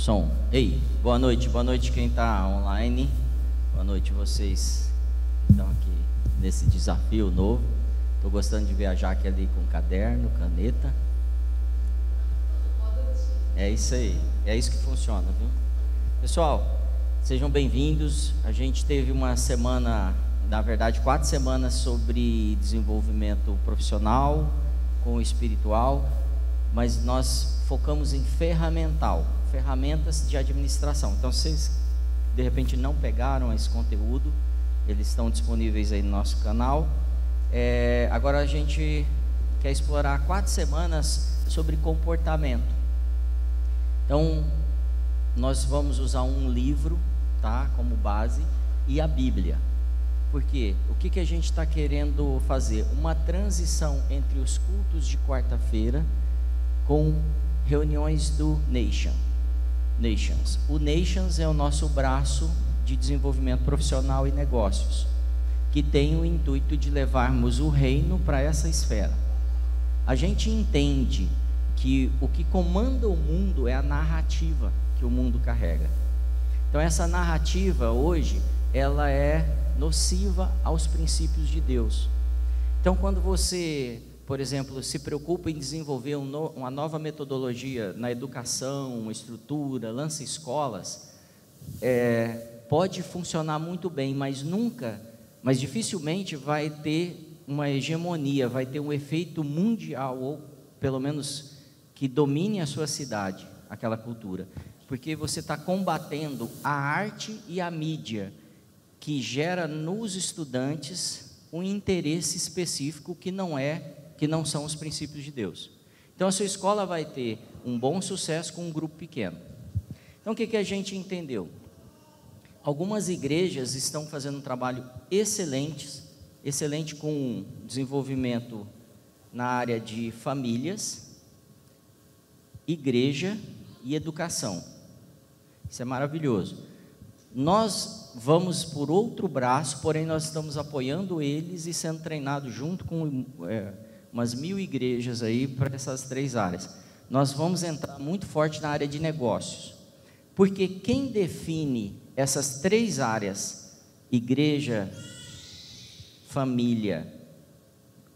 Som. Ei, boa noite, boa noite quem está online. Boa noite vocês que estão aqui nesse desafio novo. Estou gostando de ver a Jaque ali com caderno, caneta. É isso aí, é isso que funciona, viu? Pessoal, sejam bem-vindos. A gente teve uma semana, na verdade, quatro semanas sobre desenvolvimento profissional com o espiritual, mas nós focamos em ferramental ferramentas de administração. Então, se vocês de repente não pegaram esse conteúdo, eles estão disponíveis aí no nosso canal. É, agora a gente quer explorar quatro semanas sobre comportamento. Então, nós vamos usar um livro, tá, como base e a Bíblia. Por quê? O que, que a gente está querendo fazer? Uma transição entre os cultos de quarta-feira com reuniões do Nation. Nations. O Nations é o nosso braço de desenvolvimento profissional e negócios, que tem o intuito de levarmos o reino para essa esfera. A gente entende que o que comanda o mundo é a narrativa que o mundo carrega. Então essa narrativa hoje, ela é nociva aos princípios de Deus. Então quando você por exemplo, se preocupa em desenvolver um no, uma nova metodologia na educação, estrutura, lança escolas, é, pode funcionar muito bem, mas nunca, mas dificilmente vai ter uma hegemonia, vai ter um efeito mundial, ou pelo menos que domine a sua cidade, aquela cultura. Porque você está combatendo a arte e a mídia, que gera nos estudantes um interesse específico que não é que não são os princípios de Deus. Então a sua escola vai ter um bom sucesso com um grupo pequeno. Então o que, que a gente entendeu? Algumas igrejas estão fazendo um trabalho excelente, excelente com desenvolvimento na área de famílias, igreja e educação. Isso é maravilhoso. Nós vamos por outro braço, porém nós estamos apoiando eles e sendo treinados junto com é, umas mil igrejas aí para essas três áreas. Nós vamos entrar muito forte na área de negócios, porque quem define essas três áreas, igreja, família,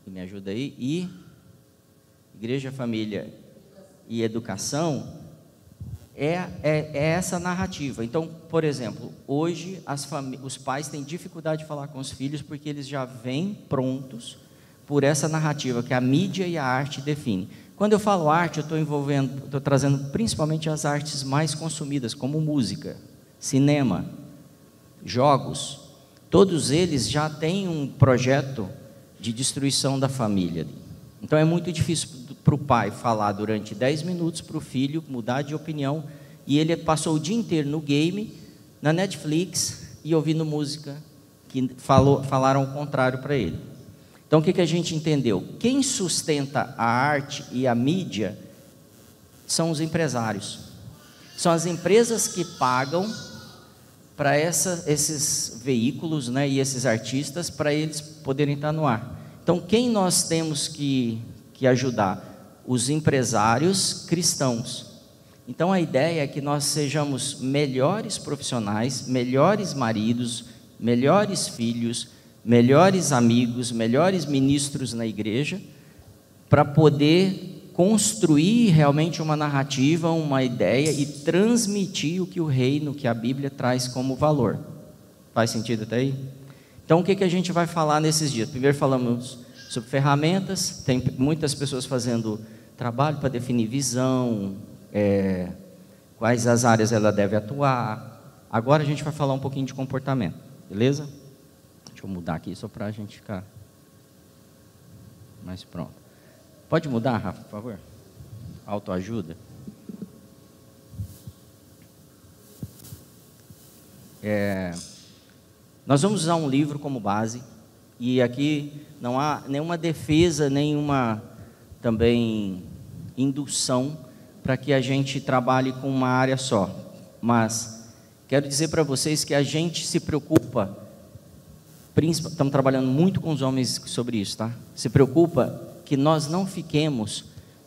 me ajuda aí, e igreja, família. E educação, é, é, é, essa narrativa. Então, por exemplo, hoje os pais têm dificuldade de falar com os filhos porque eles já vêm prontos por essa narrativa que a mídia e a arte definem. Quando eu falo arte, eu estou envolvendo, estou trazendo principalmente as artes mais consumidas, como música, cinema, jogos. Todos eles já têm um projeto de destruição da família. Então é muito difícil para o pai falar durante 10 minutos para o filho mudar de opinião e ele passou o dia inteiro no game, na Netflix e ouvindo música que falou, falaram o contrário para ele. Então o que, que a gente entendeu? Quem sustenta a arte e a mídia são os empresários. São as empresas que pagam para esses veículos né, e esses artistas para eles poderem estar no ar. Então, quem nós temos que, que ajudar? Os empresários cristãos. Então, a ideia é que nós sejamos melhores profissionais, melhores maridos, melhores filhos, melhores amigos, melhores ministros na igreja, para poder construir realmente uma narrativa, uma ideia e transmitir o que o reino, que a Bíblia traz como valor. Faz sentido até aí? Então, o que, que a gente vai falar nesses dias? Primeiro, falamos sobre ferramentas, tem muitas pessoas fazendo trabalho para definir visão, é, quais as áreas ela deve atuar. Agora a gente vai falar um pouquinho de comportamento, beleza? Deixa eu mudar aqui só para a gente ficar mais pronto. Pode mudar, Rafa, por favor? Autoajuda. É, nós vamos usar um livro como base e aqui não há nenhuma defesa, nenhuma também indução para que a gente trabalhe com uma área só. Mas quero dizer para vocês que a gente se preocupa estamos trabalhando muito com os homens sobre isso, tá? Se preocupa que nós não fiquemos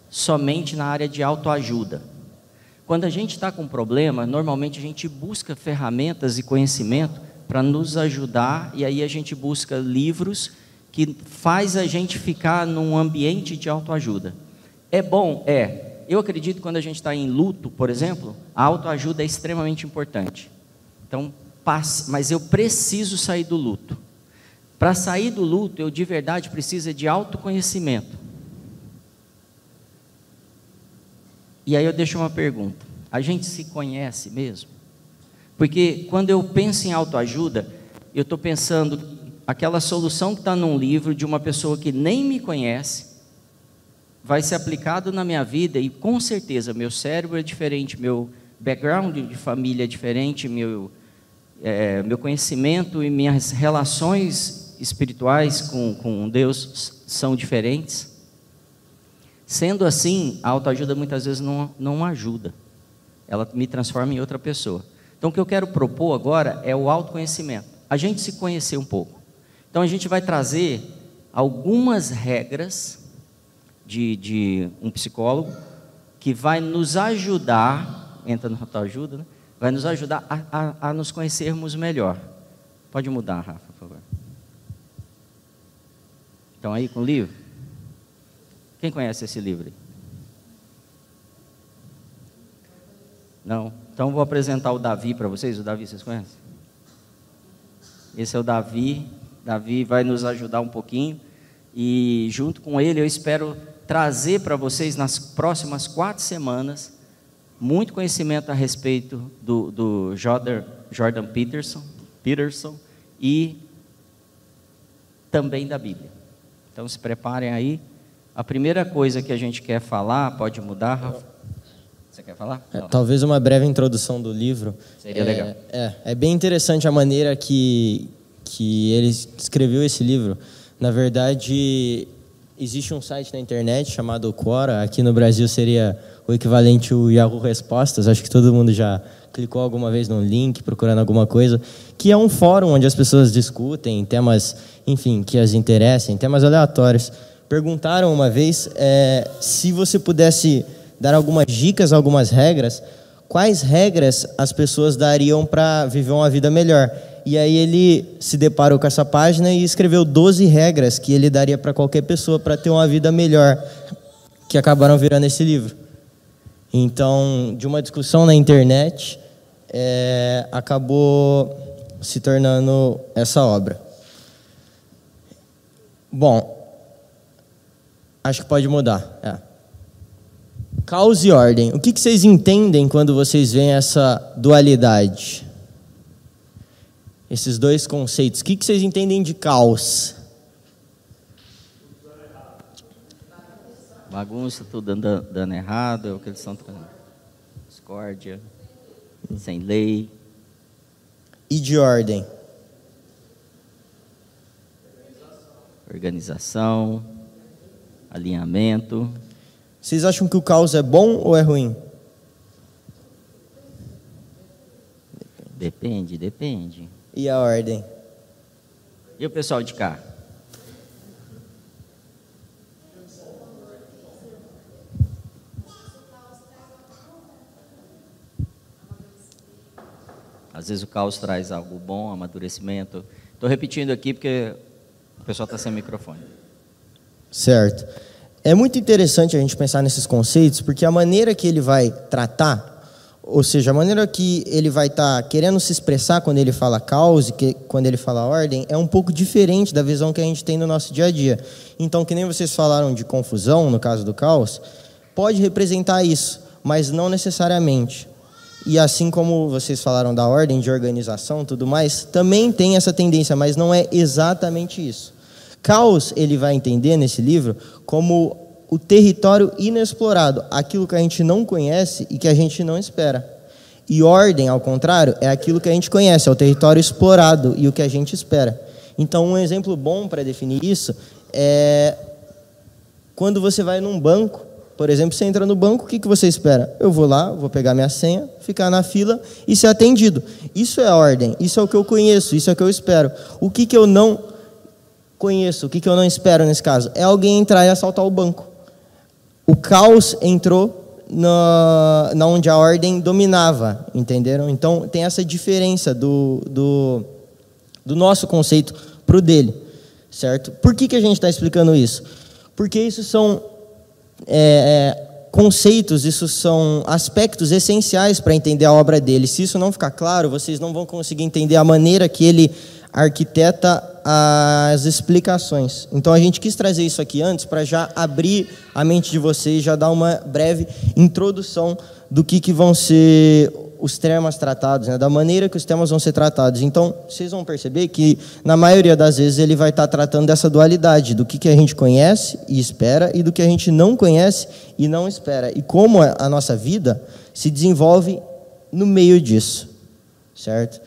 somente na área de autoajuda. Quando a gente está com um problema, normalmente a gente busca ferramentas e conhecimento para nos ajudar, e aí a gente busca livros que faz a gente ficar num ambiente de autoajuda. É bom? É. Eu acredito que quando a gente está em luto, por exemplo, a autoajuda é extremamente importante. Então, mas eu preciso sair do luto. Para sair do luto, eu de verdade preciso de autoconhecimento. E aí eu deixo uma pergunta: a gente se conhece mesmo? Porque quando eu penso em autoajuda, eu estou pensando aquela solução que está num livro de uma pessoa que nem me conhece, vai ser aplicado na minha vida e com certeza meu cérebro é diferente, meu background de família é diferente, meu, é, meu conhecimento e minhas relações espirituais com, com Deus são diferentes. Sendo assim, a autoajuda muitas vezes não, não ajuda, ela me transforma em outra pessoa. Então, o que eu quero propor agora é o autoconhecimento, a gente se conhecer um pouco. Então, a gente vai trazer algumas regras de, de um psicólogo que vai nos ajudar, entra na autoajuda, né? vai nos ajudar a, a, a nos conhecermos melhor. Pode mudar, Rafa, Então, aí com o livro? Quem conhece esse livro? Não? Então vou apresentar o Davi para vocês. O Davi, vocês conhecem? Esse é o Davi. Davi vai nos ajudar um pouquinho. E junto com ele eu espero trazer para vocês nas próximas quatro semanas muito conhecimento a respeito do, do Jordan, Jordan Peterson, Peterson e também da Bíblia. Então se preparem aí. A primeira coisa que a gente quer falar, pode mudar, Rafa? Você quer falar? É, talvez uma breve introdução do livro. Seria é, legal. É, é bem interessante a maneira que, que ele escreveu esse livro. Na verdade, existe um site na internet chamado Quora. Aqui no Brasil seria o equivalente ao Yahoo Respostas. Acho que todo mundo já clicou alguma vez no link procurando alguma coisa. Que é um fórum onde as pessoas discutem temas, enfim, que as interessem, temas aleatórios perguntaram uma vez é, se você pudesse dar algumas dicas, algumas regras, quais regras as pessoas dariam para viver uma vida melhor. E aí ele se deparou com essa página e escreveu 12 regras que ele daria para qualquer pessoa para ter uma vida melhor, que acabaram virando esse livro. Então, de uma discussão na internet, é, acabou se tornando essa obra. Bom, Acho que pode mudar. É. Caos e ordem. O que, que vocês entendem quando vocês veem essa dualidade? Esses dois conceitos. O que, que vocês entendem de caos? Bagunça, tudo dando, dando errado, é o que eles estão trazendo. Discórdia, sem lei. E de ordem? Organização alinhamento. Vocês acham que o caos é bom ou é ruim? Depende, depende. E a ordem? E o pessoal de cá? Às vezes o caos traz algo bom, amadurecimento. Estou repetindo aqui porque o pessoal está sem microfone. Certo. É muito interessante a gente pensar nesses conceitos, porque a maneira que ele vai tratar, ou seja, a maneira que ele vai estar tá querendo se expressar quando ele fala caos e que, quando ele fala ordem, é um pouco diferente da visão que a gente tem no nosso dia a dia. Então, que nem vocês falaram de confusão, no caso do caos, pode representar isso, mas não necessariamente. E assim como vocês falaram da ordem, de organização tudo mais, também tem essa tendência, mas não é exatamente isso. Caos, ele vai entender nesse livro como o território inexplorado, aquilo que a gente não conhece e que a gente não espera. E ordem, ao contrário, é aquilo que a gente conhece, é o território explorado e o que a gente espera. Então, um exemplo bom para definir isso é quando você vai num banco, por exemplo, você entra no banco, o que, que você espera? Eu vou lá, vou pegar minha senha, ficar na fila e ser atendido. Isso é ordem, isso é o que eu conheço, isso é o que eu espero. O que, que eu não conheço, o que, que eu não espero nesse caso? É alguém entrar e assaltar o banco. O caos entrou na, na onde a ordem dominava, entenderam? Então tem essa diferença do, do, do nosso conceito para o dele, certo? Por que, que a gente está explicando isso? Porque isso são é, é, conceitos, isso são aspectos essenciais para entender a obra dele. Se isso não ficar claro, vocês não vão conseguir entender a maneira que ele arquiteta as explicações. Então a gente quis trazer isso aqui antes para já abrir a mente de vocês, já dar uma breve introdução do que, que vão ser os temas tratados, né, da maneira que os temas vão ser tratados. Então, vocês vão perceber que, na maioria das vezes, ele vai estar tratando dessa dualidade, do que, que a gente conhece e espera e do que a gente não conhece e não espera. E como a nossa vida se desenvolve no meio disso, certo?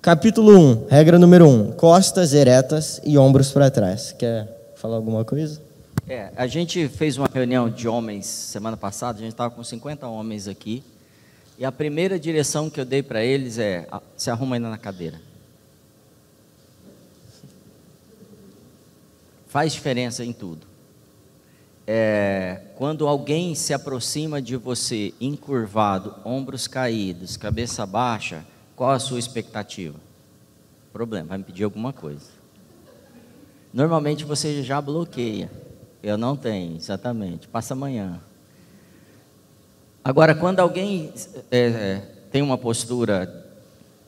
Capítulo 1, regra número 1, costas eretas e ombros para trás. Quer falar alguma coisa? É, a gente fez uma reunião de homens semana passada, a gente estava com 50 homens aqui, e a primeira direção que eu dei para eles é: se arruma ainda na cadeira. Faz diferença em tudo. É, quando alguém se aproxima de você encurvado, ombros caídos, cabeça baixa, qual a sua expectativa? Problema, vai me pedir alguma coisa. Normalmente você já bloqueia. Eu não tenho, exatamente. Passa amanhã. Agora, quando alguém é, é, tem uma postura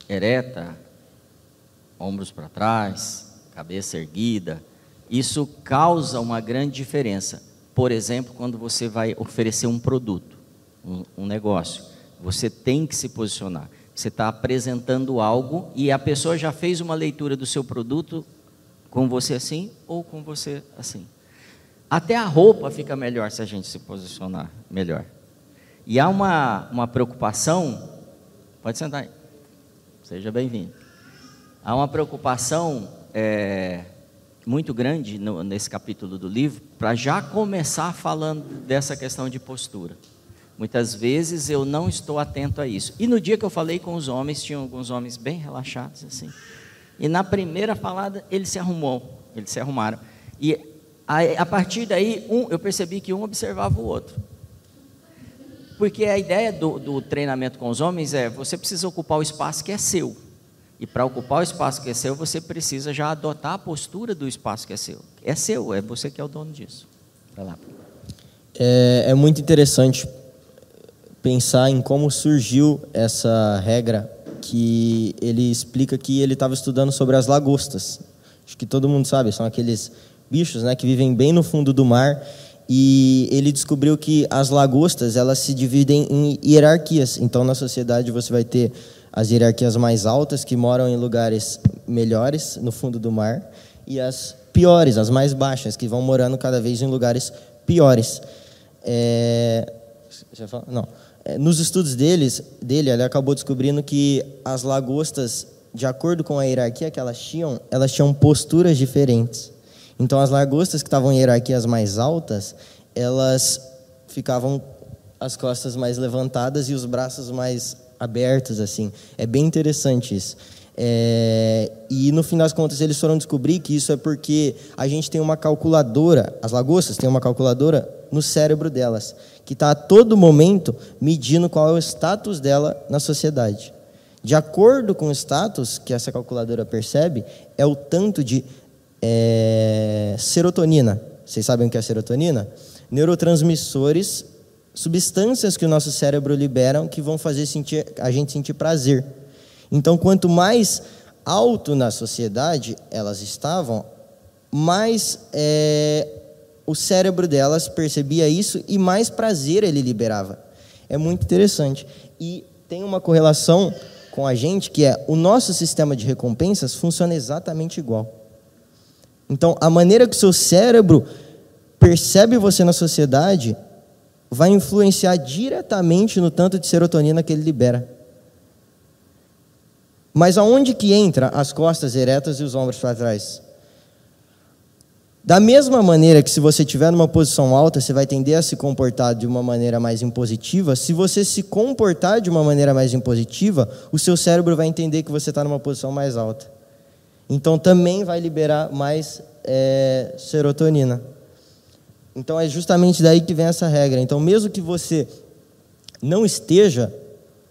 ereta, ombros para trás, cabeça erguida, isso causa uma grande diferença. Por exemplo, quando você vai oferecer um produto, um, um negócio, você tem que se posicionar. Você está apresentando algo e a pessoa já fez uma leitura do seu produto com você assim ou com você assim. Até a roupa fica melhor se a gente se posicionar melhor. E há uma, uma preocupação, pode sentar aí, seja bem-vindo. Há uma preocupação é, muito grande no, nesse capítulo do livro, para já começar falando dessa questão de postura. Muitas vezes eu não estou atento a isso. E no dia que eu falei com os homens, tinham alguns homens bem relaxados assim. E na primeira falada ele se arrumou, eles se arrumaram. E a, a partir daí um, eu percebi que um observava o outro. Porque a ideia do, do, treinamento com os homens é você precisa ocupar o espaço que é seu. E para ocupar o espaço que é seu, você precisa já adotar a postura do espaço que é seu. É seu, é você que é o dono disso. Vai lá. É, é muito interessante pensar em como surgiu essa regra que ele explica que ele estava estudando sobre as lagostas. Acho que todo mundo sabe, são aqueles bichos né, que vivem bem no fundo do mar e ele descobriu que as lagostas elas se dividem em hierarquias. Então, na sociedade você vai ter as hierarquias mais altas que moram em lugares melhores no fundo do mar e as piores, as mais baixas que vão morando cada vez em lugares piores. É... Não. É, nos estudos deles, dele, ele acabou descobrindo que as lagostas, de acordo com a hierarquia que elas tinham, elas tinham posturas diferentes. Então, as lagostas que estavam em hierarquias mais altas, elas ficavam as costas mais levantadas e os braços mais abertos, assim. É bem interessante isso. É, e no fim das contas eles foram descobrir que isso é porque a gente tem uma calculadora, as lagostas têm uma calculadora no cérebro delas, que está a todo momento medindo qual é o status dela na sociedade. De acordo com o status que essa calculadora percebe, é o tanto de é, serotonina. Vocês sabem o que é serotonina? Neurotransmissores, substâncias que o nosso cérebro libera que vão fazer sentir, a gente sentir prazer. Então, quanto mais alto na sociedade elas estavam, mais é, o cérebro delas percebia isso e mais prazer ele liberava. É muito interessante. E tem uma correlação com a gente que é o nosso sistema de recompensas funciona exatamente igual. Então, a maneira que o seu cérebro percebe você na sociedade vai influenciar diretamente no tanto de serotonina que ele libera. Mas aonde que entra as costas eretas e os ombros para trás? Da mesma maneira que se você estiver numa posição alta, você vai tender a se comportar de uma maneira mais impositiva, se você se comportar de uma maneira mais impositiva, o seu cérebro vai entender que você está numa posição mais alta. Então também vai liberar mais é, serotonina. Então é justamente daí que vem essa regra. Então, mesmo que você não esteja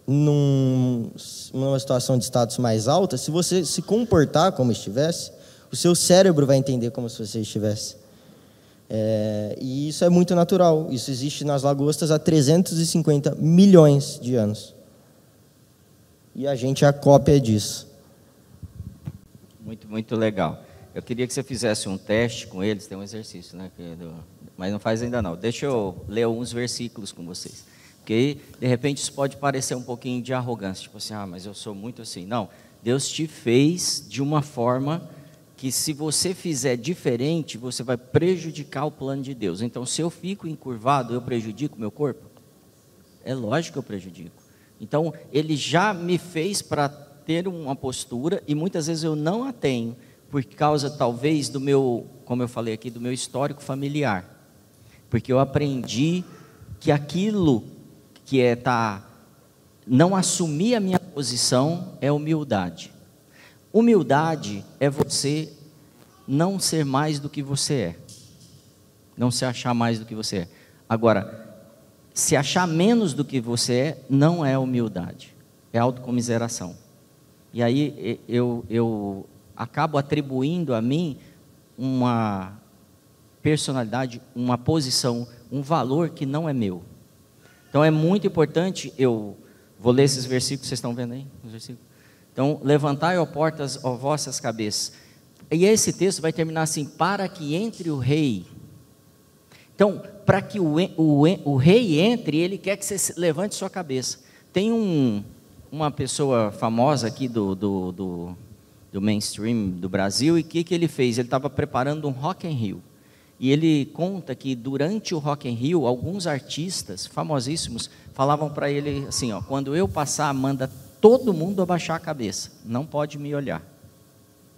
num, numa situação de status mais alta, se você se comportar como estivesse, o seu cérebro vai entender como se você estivesse. É, e isso é muito natural. Isso existe nas lagostas há 350 milhões de anos. E a gente é a cópia disso. Muito, muito legal. Eu queria que você fizesse um teste com eles, tem um exercício, né? Mas não faz ainda não. Deixa eu ler alguns versículos com vocês. Porque, de repente, isso pode parecer um pouquinho de arrogância. Tipo assim, ah, mas eu sou muito assim. Não, Deus te fez de uma forma que se você fizer diferente, você vai prejudicar o plano de Deus. Então, se eu fico encurvado, eu prejudico meu corpo? É lógico que eu prejudico. Então, ele já me fez para ter uma postura e muitas vezes eu não a tenho por causa talvez do meu, como eu falei aqui, do meu histórico familiar. Porque eu aprendi que aquilo que é tá não assumir a minha posição é humildade. Humildade é você não ser mais do que você é. Não se achar mais do que você é. Agora, se achar menos do que você é, não é humildade, é autocomiseração. E aí eu, eu acabo atribuindo a mim uma personalidade, uma posição, um valor que não é meu. Então é muito importante, eu vou ler esses versículos, vocês estão vendo aí? Então, levantai, ó portas, ó vossas cabeças. E esse texto vai terminar assim: para que entre o rei. Então, para que o, o, o rei entre, ele quer que você levante sua cabeça. Tem um, uma pessoa famosa aqui do, do, do, do mainstream do Brasil, e o que, que ele fez? Ele estava preparando um Rock in Rio. E ele conta que durante o Rock in Rio, alguns artistas famosíssimos falavam para ele assim, ó, quando eu passar, manda todo mundo abaixar a cabeça, não pode me olhar.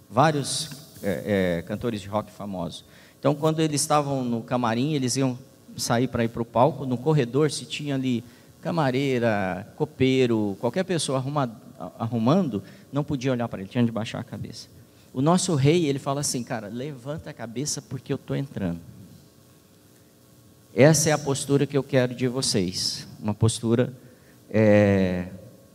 Vários é, é, cantores de rock famosos. Então, quando eles estavam no camarim, eles iam sair para ir para o palco, no corredor, se tinha ali camareira, copeiro, qualquer pessoa arruma, arrumando, não podia olhar para ele, tinha de baixar a cabeça. O nosso rei, ele fala assim, cara, levanta a cabeça porque eu estou entrando. Essa é a postura que eu quero de vocês, uma postura é,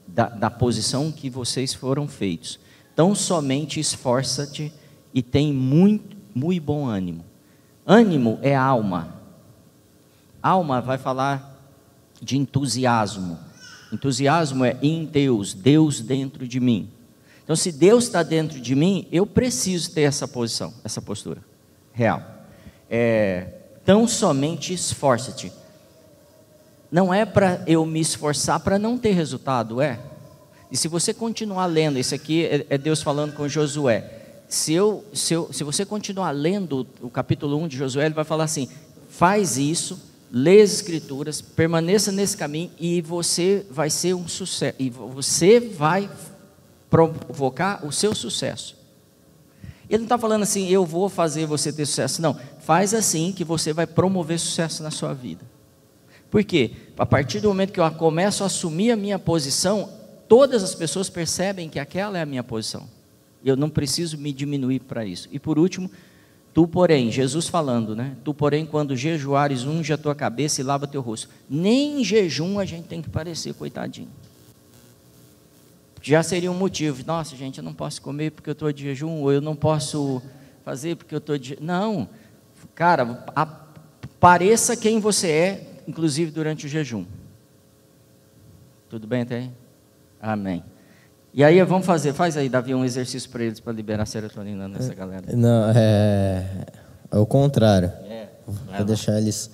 da, da posição que vocês foram feitos. Então somente esforça-te e tem muito, muito bom ânimo. Ânimo é alma. Alma vai falar de entusiasmo. Entusiasmo é em Deus, Deus dentro de mim. Então, se Deus está dentro de mim, eu preciso ter essa posição, essa postura real. É, tão somente esforça-te. Não é para eu me esforçar para não ter resultado, é. E se você continuar lendo, isso aqui é, é Deus falando com Josué. Se, eu, se, eu, se você continuar lendo o capítulo 1 de Josué, ele vai falar assim: faz isso, lê as escrituras, permaneça nesse caminho e você vai ser um sucesso. E você vai provocar o seu sucesso. Ele não está falando assim, eu vou fazer você ter sucesso. Não, faz assim que você vai promover sucesso na sua vida. Por quê? A partir do momento que eu começo a assumir a minha posição, todas as pessoas percebem que aquela é a minha posição. Eu não preciso me diminuir para isso. E por último, tu, porém, Jesus falando, né? Tu, porém, quando jejuares, unge a tua cabeça e lava teu rosto. Nem em jejum a gente tem que parecer coitadinho. Já seria um motivo. Nossa, gente, eu não posso comer porque eu estou de jejum, ou eu não posso fazer porque eu estou de. Não. Cara, a, pareça quem você é, inclusive durante o jejum. Tudo bem até aí? Amém. E aí vamos fazer, faz aí, Davi, um exercício para eles para liberar serotonina nessa é, galera. Não, é, é o contrário. É, Vou deixar eles.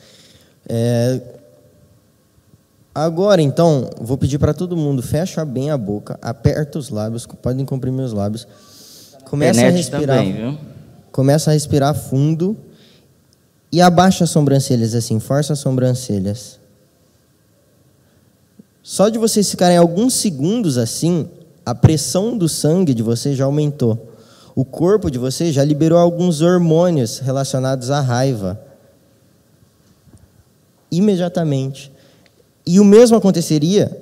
É, agora, então, vou pedir para todo mundo, fecha bem a boca, aperta os lábios, podem comprimir os lábios. Começa a respirar. Também, viu? Começa a respirar fundo e abaixa as sobrancelhas assim, força as sobrancelhas. Só de vocês ficarem alguns segundos assim, a pressão do sangue de vocês já aumentou. O corpo de vocês já liberou alguns hormônios relacionados à raiva. Imediatamente. E o mesmo aconteceria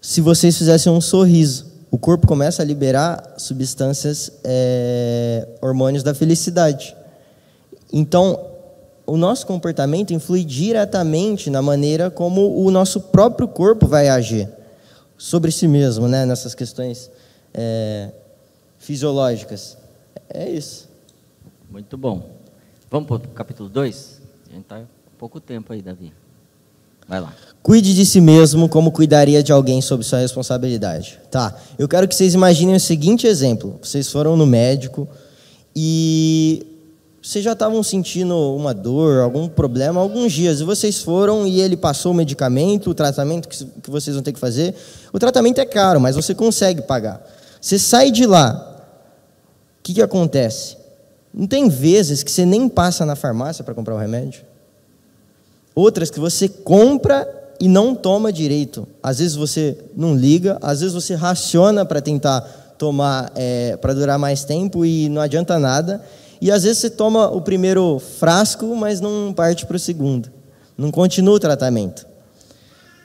se vocês fizessem um sorriso. O corpo começa a liberar substâncias, é, hormônios da felicidade. Então, o nosso comportamento influi diretamente na maneira como o nosso próprio corpo vai agir sobre si mesmo, né? nessas questões é, fisiológicas. É isso. Muito bom. Vamos para o capítulo 2? A gente está pouco tempo aí, Davi. Vai lá. Cuide de si mesmo como cuidaria de alguém sob sua responsabilidade. Tá. Eu quero que vocês imaginem o seguinte exemplo: vocês foram no médico e vocês já estavam sentindo uma dor, algum problema alguns dias, e vocês foram e ele passou o medicamento, o tratamento que, vocês vão ter que fazer. O tratamento é caro, mas você consegue pagar. Você sai de lá, o que, que acontece? Não tem vezes que você nem passa na farmácia para comprar o remédio? Outras que você compra e não toma direito. Às vezes você não liga, às vezes você raciona para tentar tomar, é, para durar mais tempo e não adianta nada. E às vezes você toma o primeiro frasco, mas não parte para o segundo. Não continua o tratamento.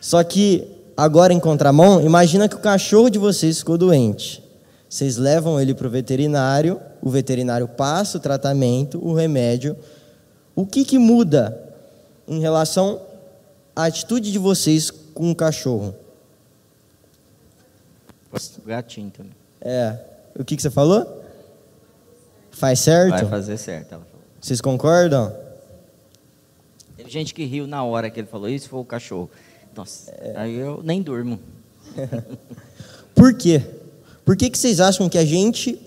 Só que agora em contramão, imagina que o cachorro de vocês ficou doente. Vocês levam ele para o veterinário, o veterinário passa o tratamento, o remédio. O que, que muda em relação à atitude de vocês com o cachorro? Gatinho também. É. O que, que você falou? Faz certo? Vai fazer certo, ela falou. Vocês concordam? Teve gente que riu na hora que ele falou isso, foi o cachorro. Nossa, é. aí eu nem durmo. Por quê? Por que, que vocês acham que a gente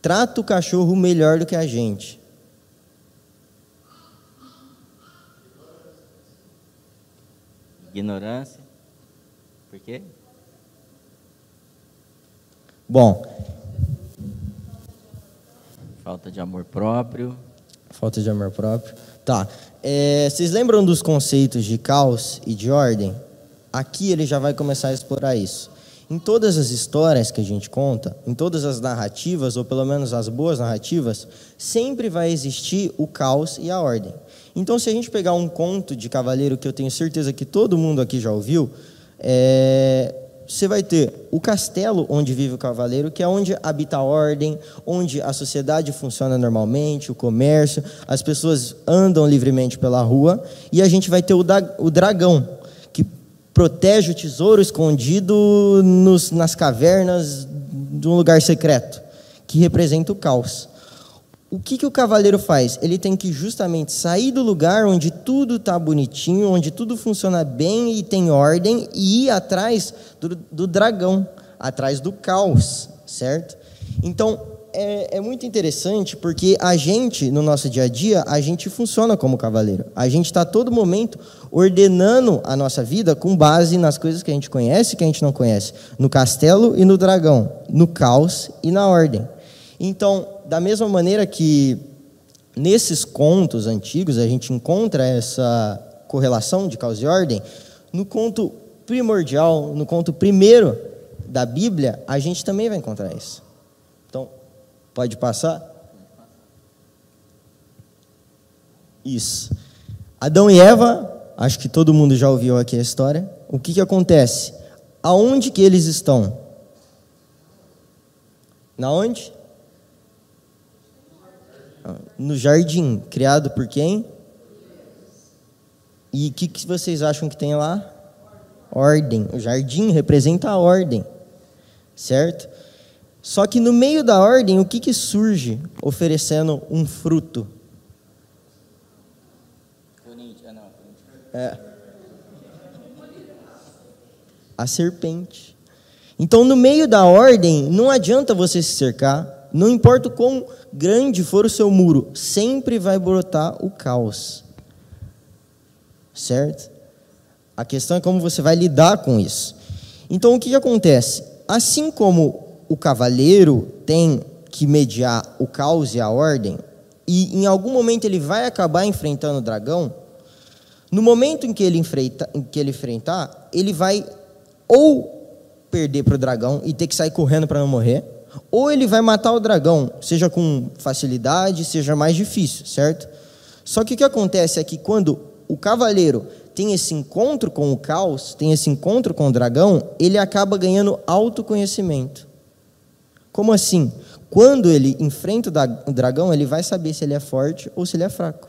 trata o cachorro melhor do que a gente? Ignorância. Por quê? Bom, Falta de amor próprio. Falta de amor próprio. Tá. É, vocês lembram dos conceitos de caos e de ordem? Aqui ele já vai começar a explorar isso. Em todas as histórias que a gente conta, em todas as narrativas, ou pelo menos as boas narrativas, sempre vai existir o caos e a ordem. Então, se a gente pegar um conto de cavaleiro que eu tenho certeza que todo mundo aqui já ouviu, é, você vai ter o castelo onde vive o cavaleiro, que é onde habita a ordem, onde a sociedade funciona normalmente, o comércio, as pessoas andam livremente pela rua, e a gente vai ter o, da, o dragão, que protege o tesouro escondido nos, nas cavernas de um lugar secreto, que representa o caos o que, que o cavaleiro faz? Ele tem que justamente sair do lugar onde tudo está bonitinho, onde tudo funciona bem e tem ordem, e ir atrás do, do dragão, atrás do caos, certo? Então, é, é, muito interessante porque a gente, no nosso dia a dia, a gente funciona como cavaleiro. A gente está todo momento ordenando a nossa vida com base nas coisas que a gente conhece e que a gente não conhece. No castelo e no dragão, no caos e na ordem. Então, da mesma maneira que nesses contos antigos a gente encontra essa correlação de causa e ordem, no conto primordial, no conto primeiro da Bíblia, a gente também vai encontrar isso. Então, pode passar? Isso. Adão e Eva, acho que todo mundo já ouviu aqui a história. O que, que acontece? Aonde que eles estão? Na onde? No jardim, criado por quem? E o que, que vocês acham que tem lá? Ordem. O jardim representa a ordem, certo? Só que no meio da ordem, o que, que surge oferecendo um fruto? É. A serpente. Então, no meio da ordem, não adianta você se cercar, não importa o quão grande for o seu muro, sempre vai brotar o caos. Certo? A questão é como você vai lidar com isso. Então, o que, que acontece? Assim como o cavaleiro tem que mediar o caos e a ordem, e em algum momento ele vai acabar enfrentando o dragão, no momento em que ele, em que ele enfrentar, ele vai ou perder para o dragão e ter que sair correndo para não morrer, ou ele vai matar o dragão, seja com facilidade, seja mais difícil, certo? Só que o que acontece é que quando o cavaleiro tem esse encontro com o caos, tem esse encontro com o dragão, ele acaba ganhando autoconhecimento. Como assim? Quando ele enfrenta o dragão, ele vai saber se ele é forte ou se ele é fraco.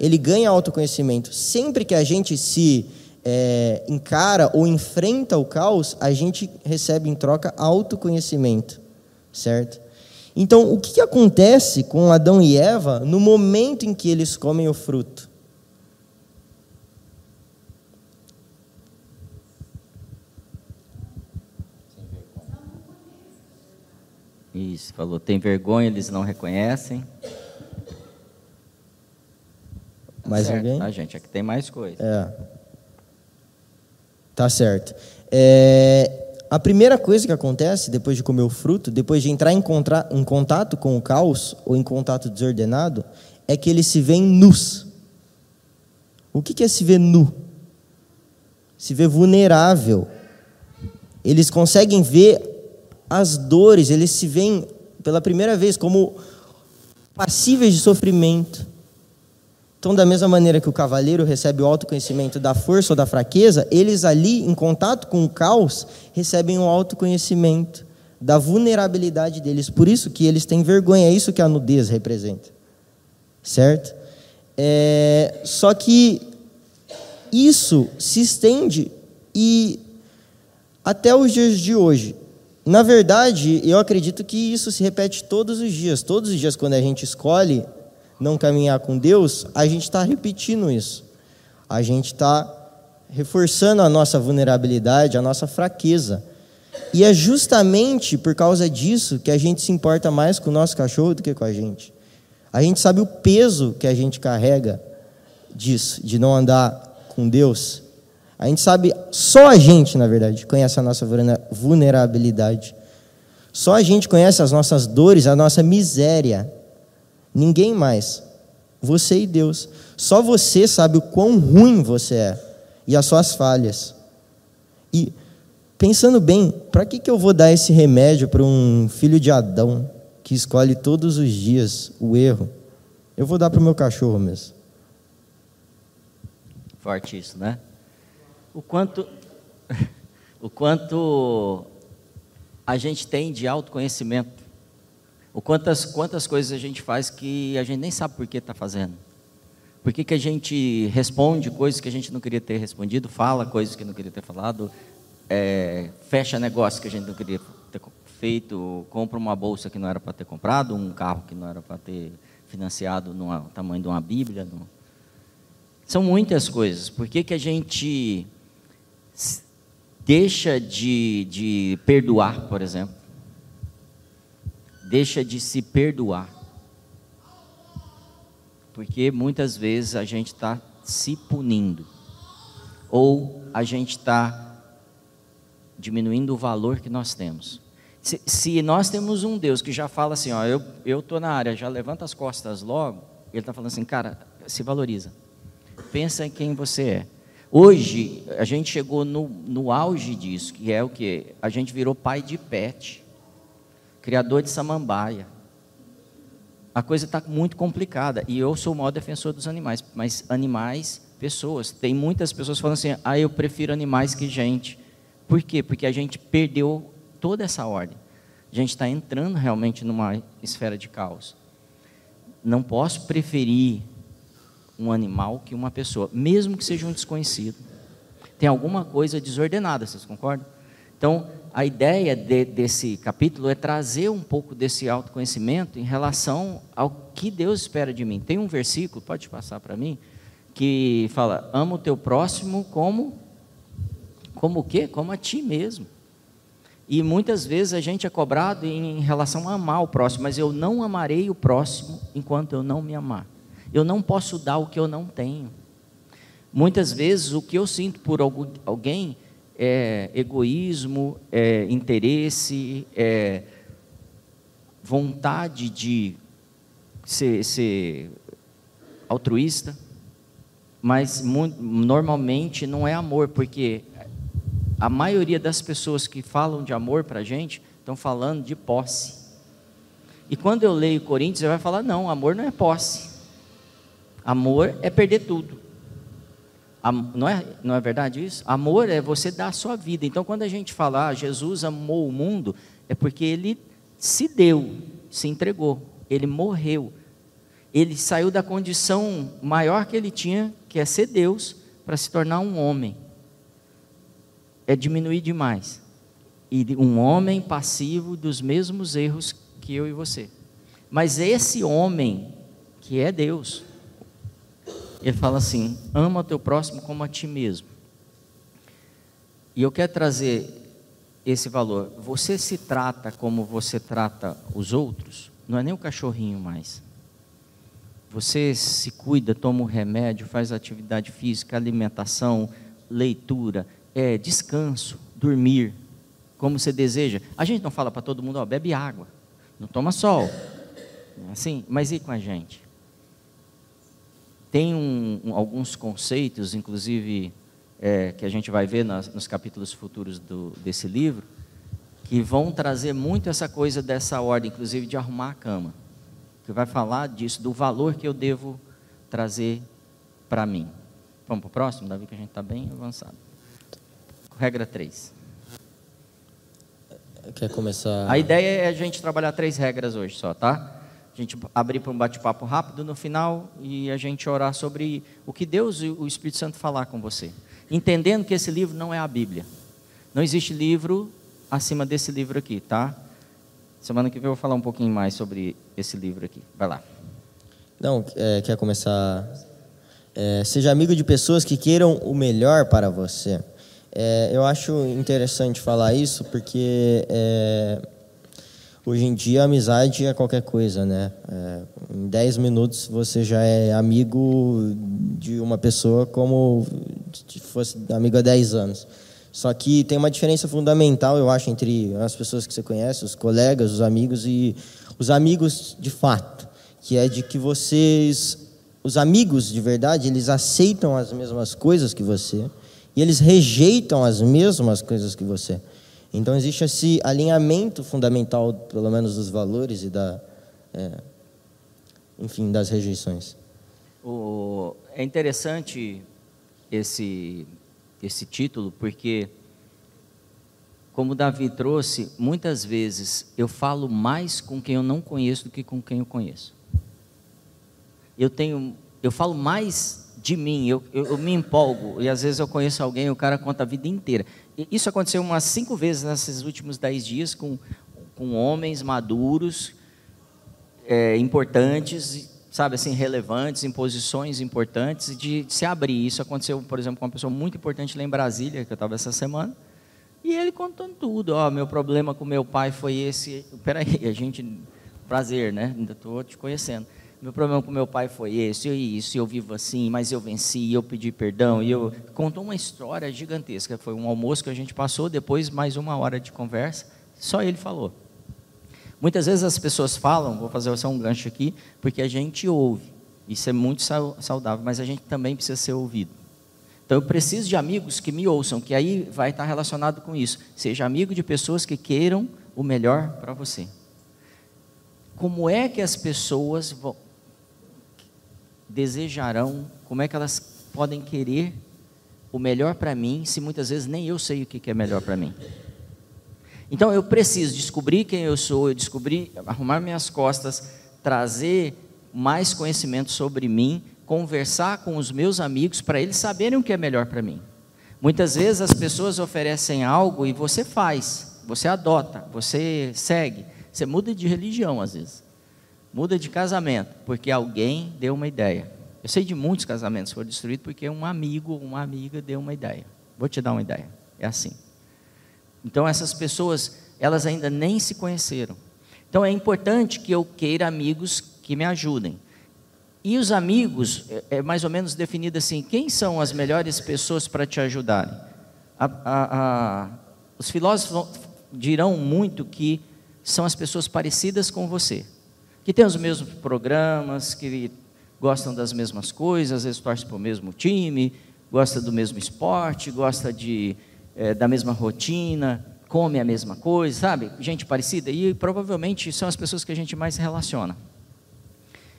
ele ganha autoconhecimento. Sempre que a gente se é, encara ou enfrenta o caos, a gente recebe em troca autoconhecimento, certo? Então, o que, acontece com Adão e Eva no momento em que eles comem o fruto? Isso, falou, tem vergonha, eles não reconhecem. Mais certo, alguém? Tá, gente, aqui tem mais coisa. É. Tá certo. É, a primeira coisa que acontece depois de comer o fruto, depois de entrar em, em contato com o caos ou em contato desordenado, é que eles se veem nus. O que é se ver nu? Se ver vulnerável. Eles conseguem ver as dores, eles se veem pela primeira vez como passíveis de sofrimento. Então, da mesma maneira que o cavaleiro recebe o autoconhecimento da força ou da fraqueza, eles ali, em contato com o caos, recebem o autoconhecimento da vulnerabilidade deles. Por isso que eles têm vergonha, é isso que a nudez representa. Certo? É, só que isso se estende e até os dias de hoje. Na verdade, eu acredito que isso se repete todos os dias. Todos os dias, quando a gente escolhe não caminhar com Deus, a gente está repetindo isso. A gente está reforçando a nossa vulnerabilidade, a nossa fraqueza. E é justamente por causa disso que a gente se importa mais com o nosso cachorro do que com a gente. A gente sabe o peso que a gente carrega disso, de não andar com Deus. A gente sabe, só a gente, na verdade, conhece a nossa vulnerabilidade. Só a gente conhece as nossas dores, a nossa miséria. Ninguém mais. Você e Deus. Só você sabe o quão ruim você é e as suas falhas. E pensando bem, para que, que eu vou dar esse remédio para um filho de Adão que escolhe todos os dias o erro? Eu vou dar para o meu cachorro mesmo. Forte isso, né? O quanto, o quanto a gente tem de autoconhecimento o quantas, quantas coisas a gente faz que a gente nem sabe por que está fazendo. Por que, que a gente responde coisas que a gente não queria ter respondido, fala coisas que não queria ter falado, é, fecha negócios que a gente não queria ter feito, compra uma bolsa que não era para ter comprado, um carro que não era para ter financiado no tamanho de uma Bíblia. No... São muitas coisas. Por que, que a gente deixa de, de perdoar, por exemplo? Deixa de se perdoar. Porque muitas vezes a gente está se punindo, ou a gente está diminuindo o valor que nós temos. Se, se, nós temos um Deus que já fala assim, ó, eu estou na área, já levanta as costas logo, ele está falando assim, cara, se valoriza. Pensa em quem você é. Hoje, a gente chegou no, no auge disso, que é o que? A gente virou pai de pet criador de samambaia. A coisa está muito complicada. E eu sou o maior defensor dos animais, mas animais, pessoas. Tem muitas pessoas falando assim: ah, eu prefiro animais que gente. Por quê? Porque a gente perdeu toda essa ordem. A gente está entrando realmente numa esfera de caos. Não posso preferir um animal que uma pessoa, mesmo que seja um desconhecido. Tem alguma coisa desordenada, vocês concordam? Então, a ideia de, desse capítulo é trazer um pouco desse autoconhecimento em relação ao que Deus espera de mim. Tem um versículo, pode passar para mim, que fala: ama o teu próximo como como o quê? Como a ti mesmo. E muitas vezes a gente é cobrado em relação a amar o próximo, mas eu não amarei o próximo enquanto eu não me amar. Eu não posso dar o que eu não tenho. Muitas vezes o que eu sinto por alguém é egoísmo, é interesse, é vontade de ser, ser altruísta, mas normalmente não é amor, porque a maioria das pessoas que falam de amor para a gente estão falando de posse. E quando eu leio Coríntios, você vai falar: não, amor não é posse. Amor é perder tudo. Não é, não é verdade isso? Amor é você dar a sua vida. Então, quando a gente fala, ah, Jesus amou o mundo, é porque ele se deu, se entregou, ele morreu. Ele saiu da condição maior que ele tinha, que é ser Deus, para se tornar um homem. É diminuir demais. E um homem passivo dos mesmos erros que eu e você. Mas esse homem, que é Deus, ele fala assim: ama o teu próximo como a ti mesmo. E eu quero trazer esse valor. Você se trata como você trata os outros, não é nem o cachorrinho mais. Você se cuida, toma um remédio, faz atividade física, alimentação, leitura, é, descanso, dormir, como você deseja. A gente não fala para todo mundo, ó, bebe água, não toma sol. É assim, mas e com a gente? Tem um, um, alguns conceitos, inclusive é, que a gente vai ver nas, nos capítulos futuros do, desse livro, que vão trazer muito essa coisa dessa ordem, inclusive de arrumar a cama, que vai falar disso, do valor que eu devo trazer para mim. Vamos para o próximo, Davi, que a gente está bem avançado. Regra 3. Quer começar? A ideia é a gente trabalhar três regras hoje só, tá? A gente abrir para um bate-papo rápido no final e a gente orar sobre o que Deus e o Espírito Santo falar com você entendendo que esse livro não é a Bíblia. Não existe livro acima desse livro aqui, tá? Semana que vem eu vou falar um pouquinho mais sobre esse livro aqui. Vai lá. Não, é, quer começar? É, seja amigo de pessoas que queiram o melhor para você. É, eu acho interessante falar isso porque é, Hoje em dia, amizade é qualquer coisa, né? É, em 10 minutos você já é amigo de uma pessoa como se fosse amigo há 10 anos. Só que tem uma diferença fundamental, eu acho, entre as pessoas que você conhece, os colegas, os amigos e os amigos de fato, que é de que vocês, os amigos de verdade, eles aceitam as mesmas coisas que você e eles rejeitam as mesmas coisas que você. Então existe esse alinhamento fundamental, pelo menos dos valores e da, é, enfim, das rejeições. O, é interessante esse esse título porque, como Davi trouxe, muitas vezes eu falo mais com quem eu não conheço do que com quem eu conheço. Eu tenho, eu falo mais de mim, eu, eu, eu me empolgo e às vezes eu conheço alguém, o cara conta a vida inteira. Isso aconteceu umas cinco vezes nesses últimos dez dias com, com homens maduros, é, importantes, sabe assim, relevantes, em posições importantes, de, de se abrir. Isso aconteceu, por exemplo, com uma pessoa muito importante lá em Brasília, que eu estava essa semana, e ele contando tudo. Ó, meu problema com meu pai foi esse. Peraí, a gente. Prazer, né? Ainda estou te conhecendo. Meu problema com meu pai foi esse, e isso, eu vivo assim, mas eu venci, eu pedi perdão, e eu contou uma história gigantesca. Foi um almoço que a gente passou, depois mais uma hora de conversa, só ele falou. Muitas vezes as pessoas falam, vou fazer só um gancho aqui, porque a gente ouve. Isso é muito saudável, mas a gente também precisa ser ouvido. Então eu preciso de amigos que me ouçam, que aí vai estar relacionado com isso. Seja amigo de pessoas que queiram o melhor para você. Como é que as pessoas desejarão, como é que elas podem querer o melhor para mim, se muitas vezes nem eu sei o que é melhor para mim. Então eu preciso descobrir quem eu sou, eu descobrir, arrumar minhas costas, trazer mais conhecimento sobre mim, conversar com os meus amigos para eles saberem o que é melhor para mim. Muitas vezes as pessoas oferecem algo e você faz, você adota, você segue, você muda de religião às vezes muda de casamento porque alguém deu uma ideia. Eu sei de muitos casamentos que foram destruídos porque um amigo ou uma amiga deu uma ideia. Vou te dar uma ideia. É assim. Então essas pessoas, elas ainda nem se conheceram. Então é importante que eu queira amigos que me ajudem. E os amigos, é, é mais ou menos definido assim: quem são as melhores pessoas para te ajudarem? A, a, a, os filósofos dirão muito que são as pessoas parecidas com você que tem os mesmos programas, que gostam das mesmas coisas, às vezes torcem para o mesmo time, gosta do mesmo esporte, gosta de, é, da mesma rotina, come a mesma coisa, sabe? Gente parecida. E provavelmente são as pessoas que a gente mais relaciona.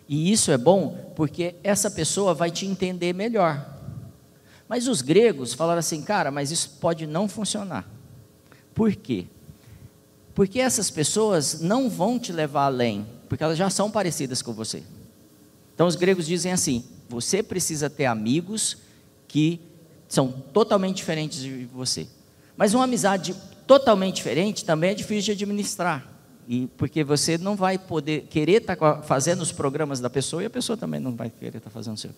E isso é bom porque essa pessoa vai te entender melhor. Mas os gregos falaram assim, cara, mas isso pode não funcionar. Por quê? Porque essas pessoas não vão te levar além porque elas já são parecidas com você. Então os gregos dizem assim: você precisa ter amigos que são totalmente diferentes de você. Mas uma amizade totalmente diferente também é difícil de administrar. E porque você não vai poder querer estar tá fazendo os programas da pessoa e a pessoa também não vai querer estar tá fazendo o seu.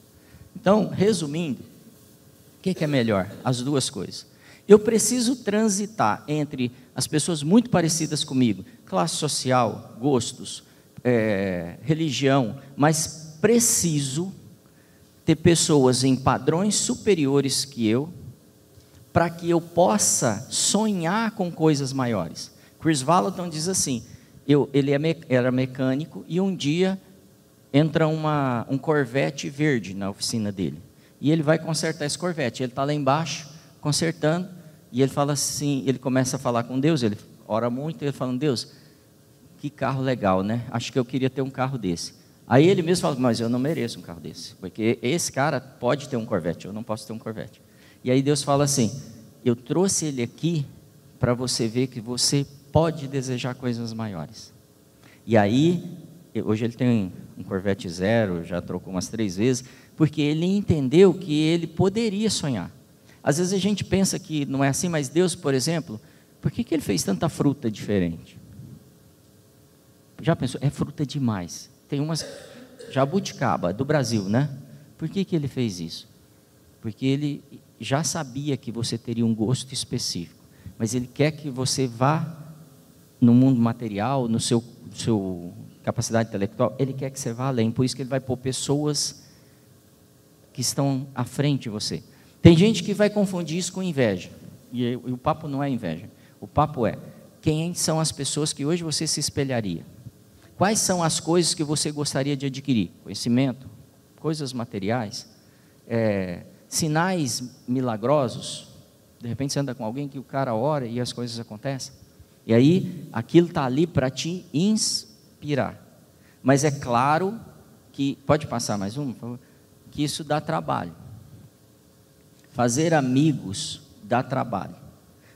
Então, resumindo, o que, que é melhor? As duas coisas. Eu preciso transitar entre as pessoas muito parecidas comigo, classe social, gostos, é, religião, mas preciso ter pessoas em padrões superiores que eu, para que eu possa sonhar com coisas maiores. Chris Valentin diz assim: eu, ele é me, era mecânico e um dia entra uma, um Corvette verde na oficina dele. E ele vai consertar esse Corvette. Ele está lá embaixo, consertando, e ele fala assim, ele começa a falar com Deus, ele ora muito, ele fala, Deus, que carro legal, né? Acho que eu queria ter um carro desse. Aí ele mesmo fala, mas eu não mereço um carro desse, porque esse cara pode ter um Corvette, eu não posso ter um Corvette. E aí Deus fala assim, eu trouxe ele aqui para você ver que você pode desejar coisas maiores. E aí, hoje ele tem um Corvette zero, já trocou umas três vezes, porque ele entendeu que ele poderia sonhar. Às vezes a gente pensa que não é assim, mas Deus, por exemplo, por que, que ele fez tanta fruta diferente? Já pensou? É fruta demais. Tem umas jabuticaba do Brasil, né? Por que, que ele fez isso? Porque ele já sabia que você teria um gosto específico, mas ele quer que você vá no mundo material, no seu, seu capacidade intelectual, ele quer que você vá além. Por isso que ele vai pôr pessoas que estão à frente de você. Tem gente que vai confundir isso com inveja. E, e o papo não é inveja. O papo é quem são as pessoas que hoje você se espelharia. Quais são as coisas que você gostaria de adquirir? Conhecimento, coisas materiais, é, sinais milagrosos. De repente você anda com alguém que o cara ora e as coisas acontecem. E aí, aquilo está ali para te inspirar. Mas é claro que, pode passar mais um, por favor? Que isso dá trabalho. Fazer amigos dá trabalho.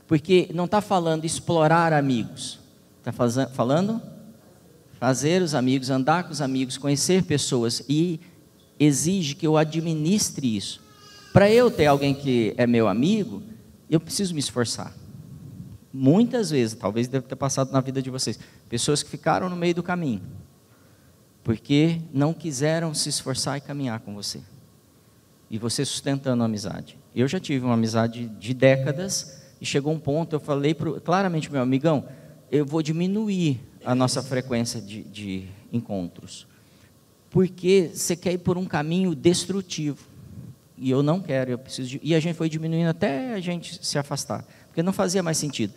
Porque não está falando explorar amigos, está falando fazer os amigos, andar com os amigos, conhecer pessoas e exige que eu administre isso. Para eu ter alguém que é meu amigo, eu preciso me esforçar. Muitas vezes, talvez deve ter passado na vida de vocês, pessoas que ficaram no meio do caminho, porque não quiseram se esforçar e caminhar com você. E você sustentando a amizade. Eu já tive uma amizade de décadas e chegou um ponto, eu falei pro, claramente, meu amigão, eu vou diminuir a nossa frequência de, de encontros, porque você quer ir por um caminho destrutivo. E eu não quero, eu preciso de, E a gente foi diminuindo até a gente se afastar porque não fazia mais sentido.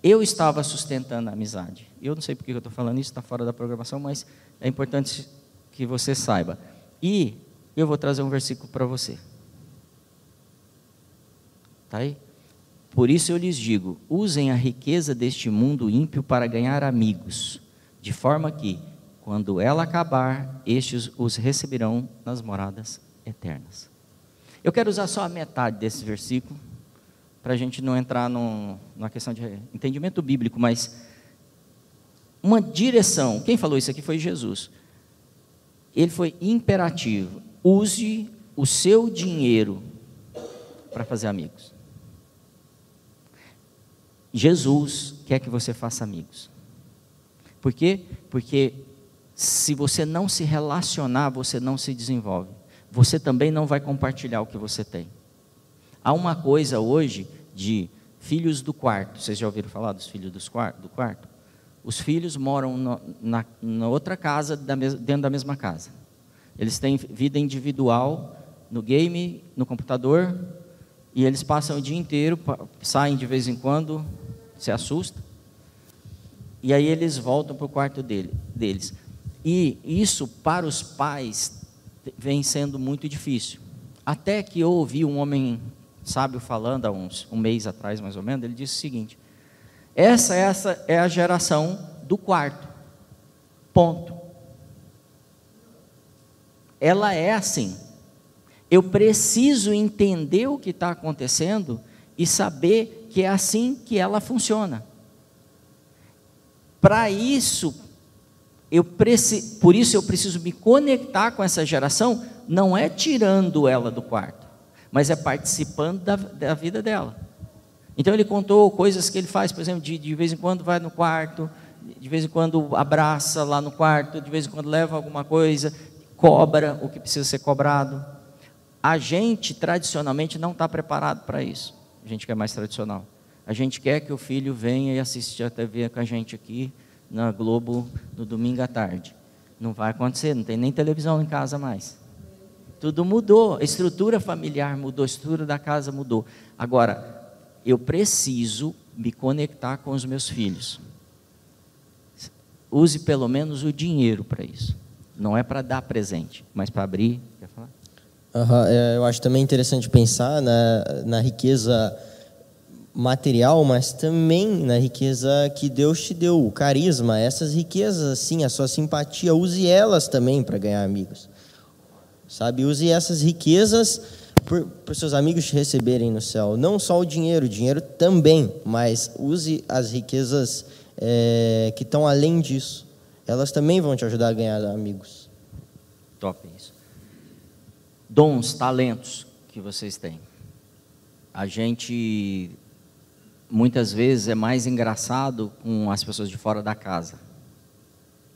Eu estava sustentando a amizade. Eu não sei porque eu estou falando isso, está fora da programação, mas é importante que você saiba. E eu vou trazer um versículo para você. Está aí? Por isso eu lhes digo: usem a riqueza deste mundo ímpio para ganhar amigos, de forma que, quando ela acabar, estes os receberão nas moradas eternas. Eu quero usar só a metade desse versículo para a gente não entrar no, numa questão de entendimento bíblico, mas uma direção. Quem falou isso aqui foi Jesus. Ele foi imperativo. Use o seu dinheiro para fazer amigos. Jesus quer que você faça amigos. Por quê? Porque se você não se relacionar, você não se desenvolve. Você também não vai compartilhar o que você tem. Há uma coisa hoje de filhos do quarto. Vocês já ouviram falar dos filhos do quarto? Os filhos moram no, na, na, outra casa, da mes, dentro da mesma casa. Eles têm vida individual no game, no computador, e eles passam o dia inteiro, saem de vez em quando, se assustam, e aí eles voltam para o quarto dele, deles. E isso, para os pais, vem sendo muito difícil. Até que eu ouvi um homem sábio falando há uns, um mês atrás, mais ou menos, ele disse o seguinte: essa, essa é a geração do quarto. Ponto. Ela é assim. Eu preciso entender o que está acontecendo e saber que é assim que ela funciona. Para isso, eu preci, por isso eu preciso me conectar com essa geração, não é tirando ela do quarto, mas é participando da, da vida dela. Então ele contou coisas que ele faz, por exemplo, de, de vez em quando vai no quarto, de vez em quando abraça lá no quarto, de vez em quando leva alguma coisa, cobra o que precisa ser cobrado. A gente, tradicionalmente, não está preparado para isso. A gente quer mais tradicional. A gente quer que o filho venha e assista a TV com a gente aqui na Globo no domingo à tarde. Não vai acontecer, não tem nem televisão em casa mais. Tudo mudou, a estrutura familiar mudou, a estrutura da casa mudou. Agora, eu preciso me conectar com os meus filhos. Use pelo menos o dinheiro para isso. Não é para dar presente, mas para abrir. Uhum, eu acho também interessante pensar na, na riqueza material, mas também na riqueza que Deus te deu, o carisma, essas riquezas, assim, a sua simpatia, use elas também para ganhar amigos. Sabe? Use essas riquezas para seus amigos te receberem no céu. Não só o dinheiro, o dinheiro também, mas use as riquezas é, que estão além disso. Elas também vão te ajudar a ganhar amigos. Top. Dons, talentos que vocês têm. A gente muitas vezes é mais engraçado com as pessoas de fora da casa,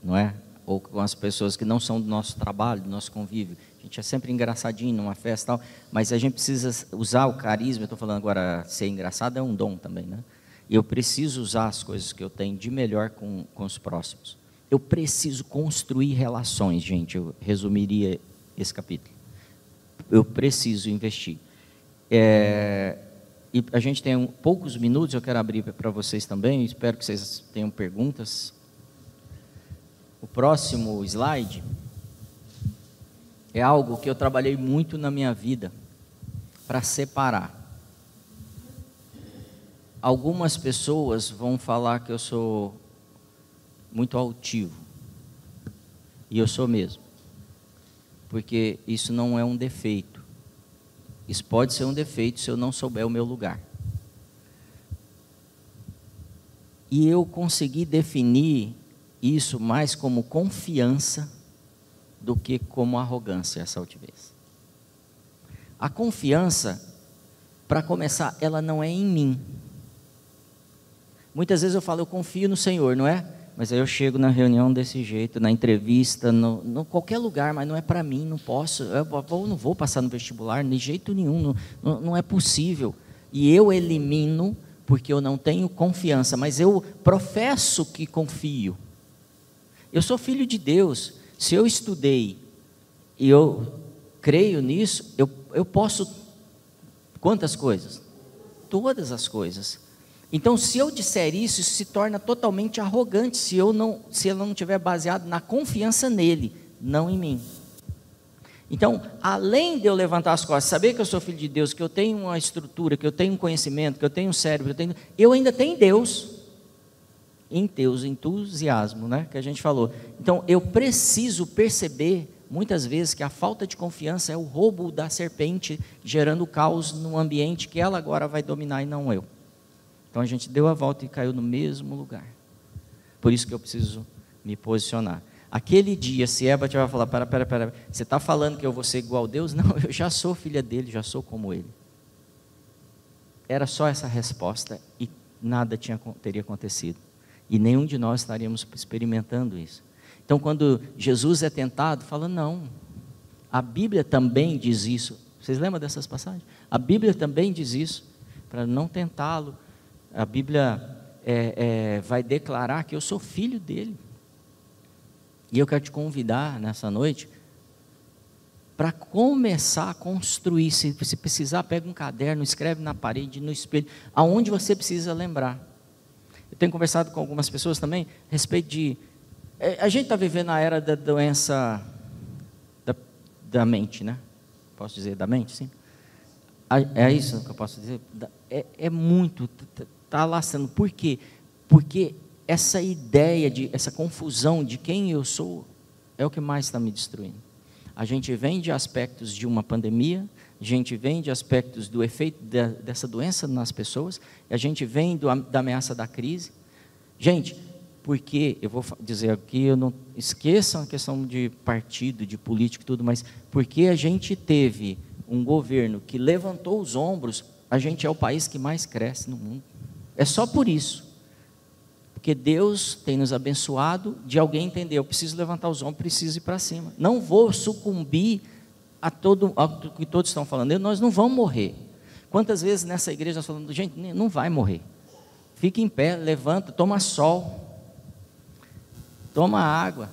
não é? Ou com as pessoas que não são do nosso trabalho, do nosso convívio. A gente é sempre engraçadinho numa festa tal, mas a gente precisa usar o carisma. Estou falando agora, ser engraçado é um dom também, né? Eu preciso usar as coisas que eu tenho de melhor com, com os próximos. Eu preciso construir relações, gente. Eu resumiria esse capítulo. Eu preciso investir. É, e a gente tem um, poucos minutos, eu quero abrir para vocês também, espero que vocês tenham perguntas. O próximo slide é algo que eu trabalhei muito na minha vida para separar. Algumas pessoas vão falar que eu sou muito altivo. E eu sou mesmo. Porque isso não é um defeito. Isso pode ser um defeito se eu não souber o meu lugar. E eu consegui definir isso mais como confiança do que como arrogância, essa altivez. A confiança, para começar, ela não é em mim. Muitas vezes eu falo, eu confio no Senhor, não é? Mas aí eu chego na reunião desse jeito, na entrevista, no, no qualquer lugar, mas não é para mim, não posso, eu, não vou passar no vestibular, de jeito nenhum, não, não, não é possível. E eu elimino porque eu não tenho confiança, mas eu professo que confio. Eu sou filho de Deus. Se eu estudei e eu creio nisso, eu, eu posso quantas coisas? Todas as coisas. Então, se eu disser isso, isso se torna totalmente arrogante se eu não, se ela não estiver baseado na confiança nele, não em mim. Então, além de eu levantar as costas, saber que eu sou filho de Deus, que eu tenho uma estrutura, que eu tenho um conhecimento, que eu tenho um cérebro, eu, tenho, eu ainda tenho Deus. Em Deus, entusiasmo, né? Que a gente falou. Então, eu preciso perceber muitas vezes que a falta de confiança é o roubo da serpente, gerando caos no ambiente que ela agora vai dominar e não eu. Então a gente deu a volta e caiu no mesmo lugar. Por isso que eu preciso me posicionar. Aquele dia, se Eva vai falar, para, para, para, você está falando que eu vou ser igual a Deus? Não, eu já sou filha dele, já sou como ele. Era só essa resposta e nada tinha, teria acontecido. E nenhum de nós estaríamos experimentando isso. Então, quando Jesus é tentado, fala: não. A Bíblia também diz isso. Vocês lembram dessas passagens? A Bíblia também diz isso, para não tentá-lo a Bíblia é, é, vai declarar que eu sou filho dele. E eu quero te convidar nessa noite para começar a construir. Se, se precisar, pega um caderno, escreve na parede, no espelho, aonde você precisa lembrar. Eu tenho conversado com algumas pessoas também a respeito de. É, a gente está vivendo a era da doença da, da mente, né? Posso dizer da mente, sim? É isso que eu posso dizer? É, é muito está laçando. Por quê? Porque essa ideia de essa confusão de quem eu sou é o que mais está me destruindo. A gente vem de aspectos de uma pandemia, a gente vem de aspectos do efeito de, dessa doença nas pessoas, a gente vem do, da ameaça da crise. Gente, Porque, eu vou dizer aqui, eu não esqueçam a questão de partido, de político e tudo, mas porque a gente teve um governo que levantou os ombros, a gente é o país que mais cresce no mundo. É só por isso. Porque Deus tem nos abençoado de alguém entender, eu preciso levantar os ombros, preciso ir para cima. Não vou sucumbir a todo ao que todos estão falando. Nós não vamos morrer. Quantas vezes nessa igreja nós falamos, gente, não vai morrer. Fique em pé, levanta, toma sol toma água,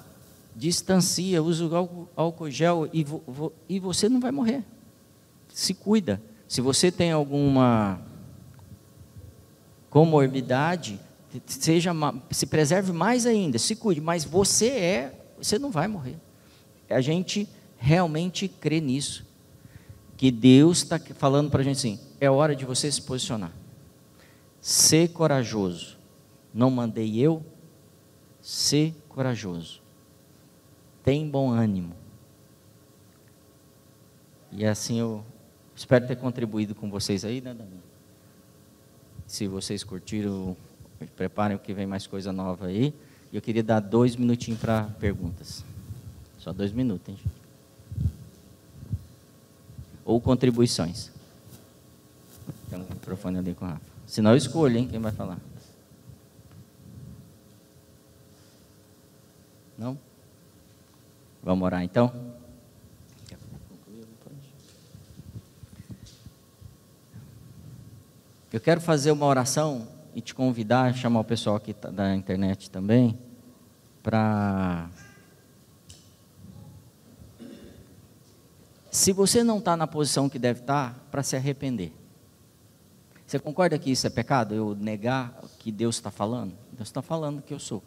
distancia, usa o álcool gel e, vo, e você não vai morrer. Se cuida. Se você tem alguma comorbidade, seja se preserve mais ainda, se cuide, mas você é, você não vai morrer. A gente realmente crê nisso. Que Deus está falando para a gente assim: é hora de você se posicionar. Ser corajoso. Não mandei eu, ser corajoso. Tem bom ânimo. E assim eu espero ter contribuído com vocês aí, né, Dani? Se vocês curtiram, preparem que vem mais coisa nova aí. E eu queria dar dois minutinhos para perguntas. Só dois minutos, hein? Ou contribuições. Tem um microfone ali com o Rafa. Senão eu escolho, hein, quem vai falar. Não? Vamos orar então? Eu quero fazer uma oração e te convidar, chamar o pessoal aqui da internet também, para. Se você não está na posição que deve estar, tá, para se arrepender. Você concorda que isso é pecado? Eu negar que Deus está falando? Deus está falando que eu sou.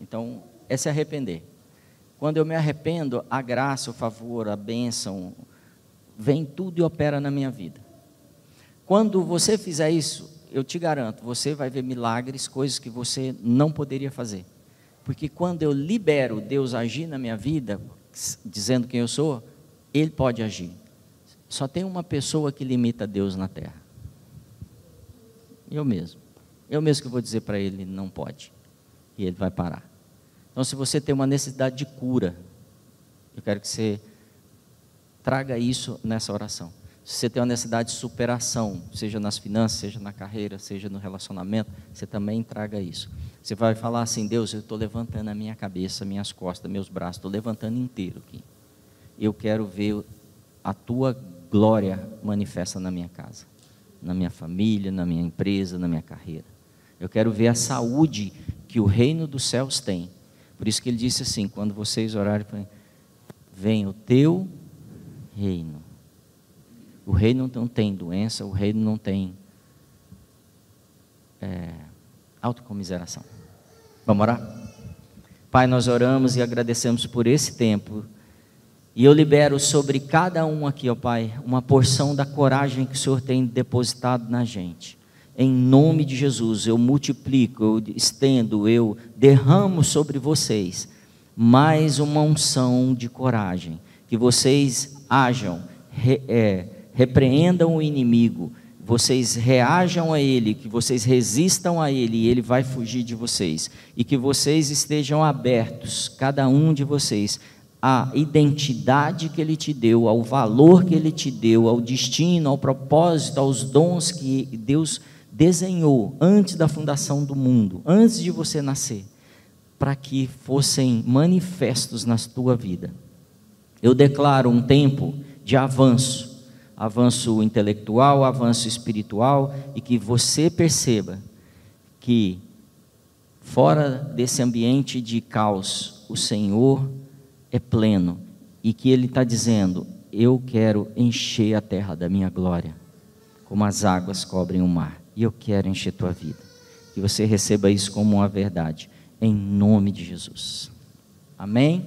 Então, é se arrepender. Quando eu me arrependo, a graça, o favor, a bênção, vem tudo e opera na minha vida. Quando você fizer isso, eu te garanto, você vai ver milagres, coisas que você não poderia fazer. Porque quando eu libero Deus agir na minha vida, dizendo quem eu sou, Ele pode agir. Só tem uma pessoa que limita Deus na terra. Eu mesmo. Eu mesmo que vou dizer para Ele, não pode. E Ele vai parar. Então, se você tem uma necessidade de cura, eu quero que você traga isso nessa oração. Se você tem uma necessidade de superação, seja nas finanças, seja na carreira, seja no relacionamento, você também traga isso. Você vai falar assim: Deus, eu estou levantando a minha cabeça, minhas costas, meus braços, estou levantando inteiro aqui. Eu quero ver a tua glória manifesta na minha casa, na minha família, na minha empresa, na minha carreira. Eu quero ver a saúde que o reino dos céus tem por isso que ele disse assim: quando vocês orarem, venha o teu reino. O reino não tem doença, o reino não tem é, autocomiseração. Vamos orar? Pai, nós oramos e agradecemos por esse tempo. E eu libero sobre cada um aqui, ó Pai, uma porção da coragem que o Senhor tem depositado na gente em nome de Jesus, eu multiplico, eu estendo, eu derramo sobre vocês mais uma unção de coragem, que vocês ajam, re, é, repreendam o inimigo, vocês reajam a ele, que vocês resistam a ele e ele vai fugir de vocês, e que vocês estejam abertos, cada um de vocês, à identidade que ele te deu, ao valor que ele te deu, ao destino, ao propósito, aos dons que Deus desenhou antes da fundação do mundo, antes de você nascer, para que fossem manifestos na tua vida. Eu declaro um tempo de avanço, avanço intelectual, avanço espiritual, e que você perceba que, fora desse ambiente de caos, o Senhor é pleno e que Ele está dizendo: Eu quero encher a terra da minha glória, como as águas cobrem o mar e eu quero encher tua vida. Que você receba isso como uma verdade, em nome de Jesus. Amém?